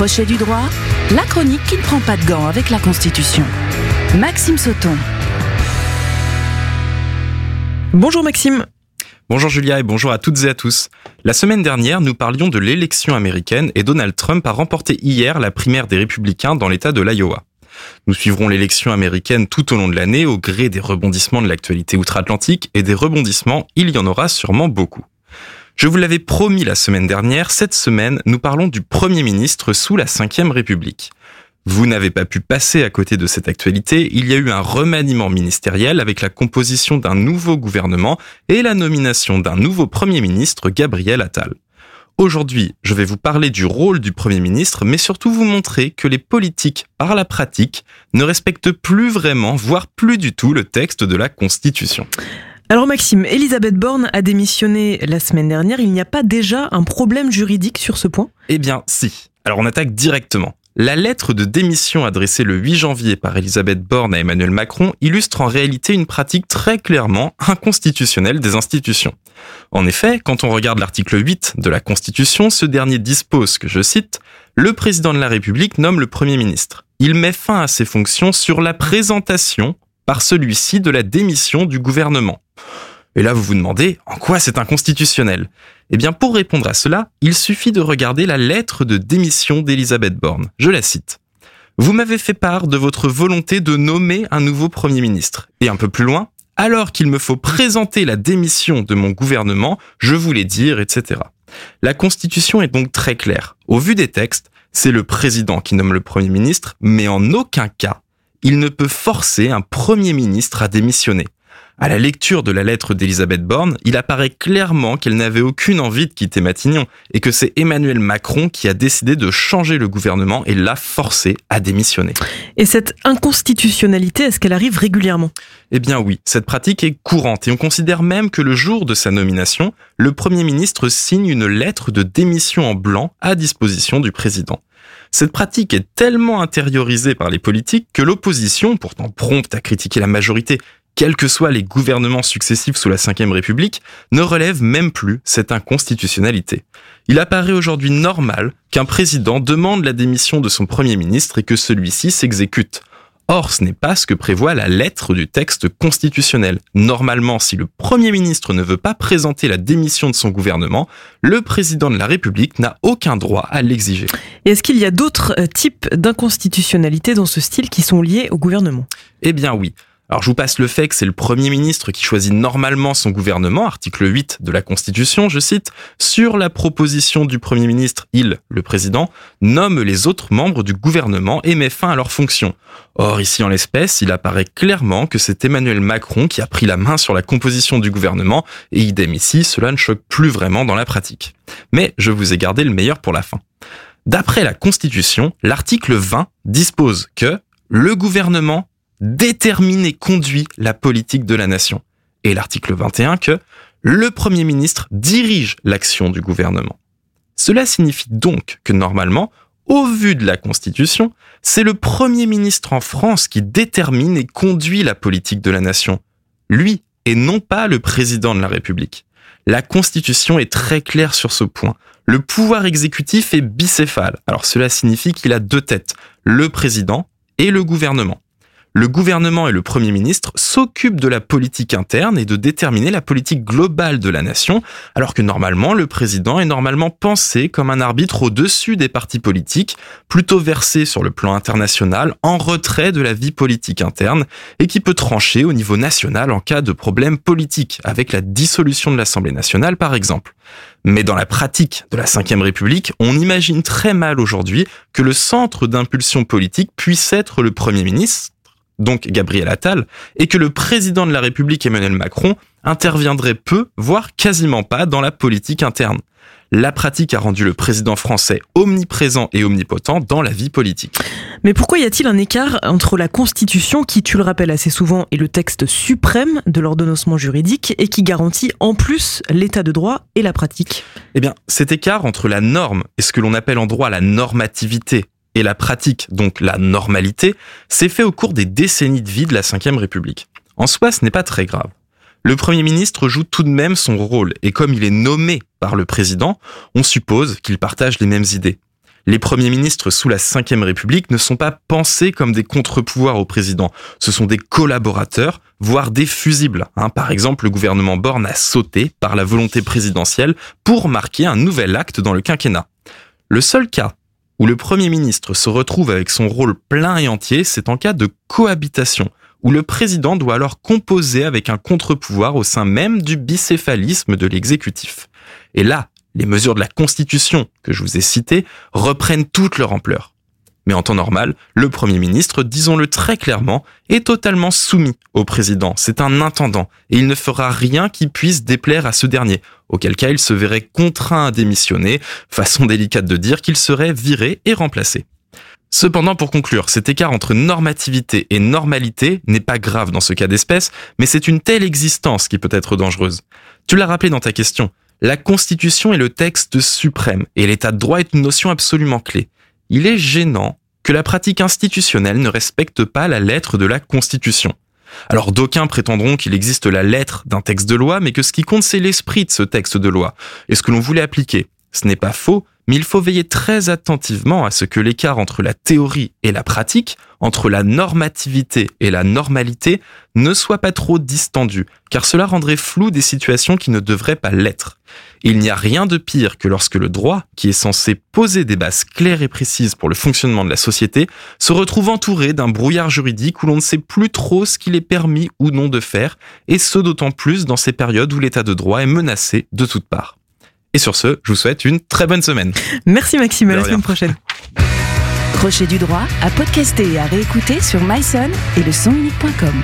Crochet du droit, la chronique qui ne prend pas de gants avec la Constitution. Maxime Sauton. Bonjour Maxime. Bonjour Julia et bonjour à toutes et à tous. La semaine dernière, nous parlions de l'élection américaine et Donald Trump a remporté hier la primaire des républicains dans l'état de l'Iowa. Nous suivrons l'élection américaine tout au long de l'année au gré des rebondissements de l'actualité outre-Atlantique et des rebondissements, il y en aura sûrement beaucoup. Je vous l'avais promis la semaine dernière, cette semaine, nous parlons du Premier ministre sous la Ve République. Vous n'avez pas pu passer à côté de cette actualité, il y a eu un remaniement ministériel avec la composition d'un nouveau gouvernement et la nomination d'un nouveau Premier ministre, Gabriel Attal. Aujourd'hui, je vais vous parler du rôle du Premier ministre, mais surtout vous montrer que les politiques, par la pratique, ne respectent plus vraiment, voire plus du tout, le texte de la Constitution. Alors Maxime, Elisabeth Borne a démissionné la semaine dernière. Il n'y a pas déjà un problème juridique sur ce point? Eh bien, si. Alors on attaque directement. La lettre de démission adressée le 8 janvier par Elisabeth Borne à Emmanuel Macron illustre en réalité une pratique très clairement inconstitutionnelle des institutions. En effet, quand on regarde l'article 8 de la Constitution, ce dernier dispose que, je cite, le président de la République nomme le Premier ministre. Il met fin à ses fonctions sur la présentation par celui-ci de la démission du gouvernement. Et là, vous vous demandez, en quoi c'est inconstitutionnel? Eh bien, pour répondre à cela, il suffit de regarder la lettre de démission d'Elisabeth Borne. Je la cite. Vous m'avez fait part de votre volonté de nommer un nouveau Premier ministre. Et un peu plus loin, alors qu'il me faut présenter la démission de mon gouvernement, je voulais dire, etc. La Constitution est donc très claire. Au vu des textes, c'est le président qui nomme le Premier ministre, mais en aucun cas, il ne peut forcer un Premier ministre à démissionner. À la lecture de la lettre d'Elisabeth Borne, il apparaît clairement qu'elle n'avait aucune envie de quitter Matignon et que c'est Emmanuel Macron qui a décidé de changer le gouvernement et l'a forcé à démissionner. Et cette inconstitutionnalité, est-ce qu'elle arrive régulièrement? Eh bien oui, cette pratique est courante et on considère même que le jour de sa nomination, le Premier ministre signe une lettre de démission en blanc à disposition du président. Cette pratique est tellement intériorisée par les politiques que l'opposition, pourtant prompte à critiquer la majorité quels que soient les gouvernements successifs sous la Ve République, ne relève même plus cette inconstitutionnalité. Il apparaît aujourd'hui normal qu'un président demande la démission de son Premier ministre et que celui-ci s'exécute. Or, ce n'est pas ce que prévoit la lettre du texte constitutionnel. Normalement, si le Premier ministre ne veut pas présenter la démission de son gouvernement, le président de la République n'a aucun droit à l'exiger. Et est-ce qu'il y a d'autres euh, types d'inconstitutionnalité dans ce style qui sont liés au gouvernement? Eh bien oui. Alors je vous passe le fait que c'est le Premier ministre qui choisit normalement son gouvernement, article 8 de la Constitution, je cite, sur la proposition du Premier ministre, il, le Président, nomme les autres membres du gouvernement et met fin à leurs fonctions. Or ici en l'espèce, il apparaît clairement que c'est Emmanuel Macron qui a pris la main sur la composition du gouvernement, et idem ici, cela ne choque plus vraiment dans la pratique. Mais je vous ai gardé le meilleur pour la fin. D'après la Constitution, l'article 20 dispose que le gouvernement détermine et conduit la politique de la nation. Et l'article 21 que le Premier ministre dirige l'action du gouvernement. Cela signifie donc que normalement, au vu de la Constitution, c'est le Premier ministre en France qui détermine et conduit la politique de la nation. Lui, et non pas le président de la République. La Constitution est très claire sur ce point. Le pouvoir exécutif est bicéphale. Alors cela signifie qu'il a deux têtes, le président et le gouvernement le gouvernement et le Premier ministre s'occupent de la politique interne et de déterminer la politique globale de la nation, alors que normalement le président est normalement pensé comme un arbitre au-dessus des partis politiques, plutôt versé sur le plan international, en retrait de la vie politique interne, et qui peut trancher au niveau national en cas de problème politique, avec la dissolution de l'Assemblée nationale par exemple. Mais dans la pratique de la Ve République, on imagine très mal aujourd'hui que le centre d'impulsion politique puisse être le Premier ministre, donc Gabriel Attal, et que le président de la République Emmanuel Macron interviendrait peu, voire quasiment pas, dans la politique interne. La pratique a rendu le président français omniprésent et omnipotent dans la vie politique. Mais pourquoi y a-t-il un écart entre la Constitution, qui, tu le rappelles assez souvent, est le texte suprême de l'ordonnancement juridique et qui garantit en plus l'état de droit et la pratique? Eh bien, cet écart entre la norme et ce que l'on appelle en droit la normativité, et la pratique, donc la normalité, s'est fait au cours des décennies de vie de la Ve République. En soi, ce n'est pas très grave. Le Premier ministre joue tout de même son rôle, et comme il est nommé par le président, on suppose qu'il partage les mêmes idées. Les premiers ministres sous la Ve République ne sont pas pensés comme des contre-pouvoirs au président. Ce sont des collaborateurs, voire des fusibles. Hein. par exemple, le gouvernement Borne a sauté par la volonté présidentielle pour marquer un nouvel acte dans le quinquennat. Le seul cas où le Premier ministre se retrouve avec son rôle plein et entier, c'est en cas de cohabitation, où le président doit alors composer avec un contre-pouvoir au sein même du bicéphalisme de l'exécutif. Et là, les mesures de la Constitution que je vous ai citées reprennent toute leur ampleur. Mais en temps normal, le Premier ministre, disons-le très clairement, est totalement soumis au président. C'est un intendant et il ne fera rien qui puisse déplaire à ce dernier, auquel cas il se verrait contraint à démissionner, façon délicate de dire qu'il serait viré et remplacé. Cependant, pour conclure, cet écart entre normativité et normalité n'est pas grave dans ce cas d'espèce, mais c'est une telle existence qui peut être dangereuse. Tu l'as rappelé dans ta question, la Constitution est le texte suprême et l'état de droit est une notion absolument clé. Il est gênant que la pratique institutionnelle ne respecte pas la lettre de la Constitution. Alors d'aucuns prétendront qu'il existe la lettre d'un texte de loi, mais que ce qui compte c'est l'esprit de ce texte de loi, et ce que l'on voulait appliquer. Ce n'est pas faux, mais il faut veiller très attentivement à ce que l'écart entre la théorie et la pratique, entre la normativité et la normalité, ne soit pas trop distendu, car cela rendrait flou des situations qui ne devraient pas l'être. Il n'y a rien de pire que lorsque le droit, qui est censé poser des bases claires et précises pour le fonctionnement de la société, se retrouve entouré d'un brouillard juridique où l'on ne sait plus trop ce qu'il est permis ou non de faire, et ce d'autant plus dans ces périodes où l'état de droit est menacé de toutes parts. Et sur ce, je vous souhaite une très bonne semaine. Merci Maxime, à la semaine prochaine. Crochet du droit à podcaster et à réécouter sur myson et le sonunique.com.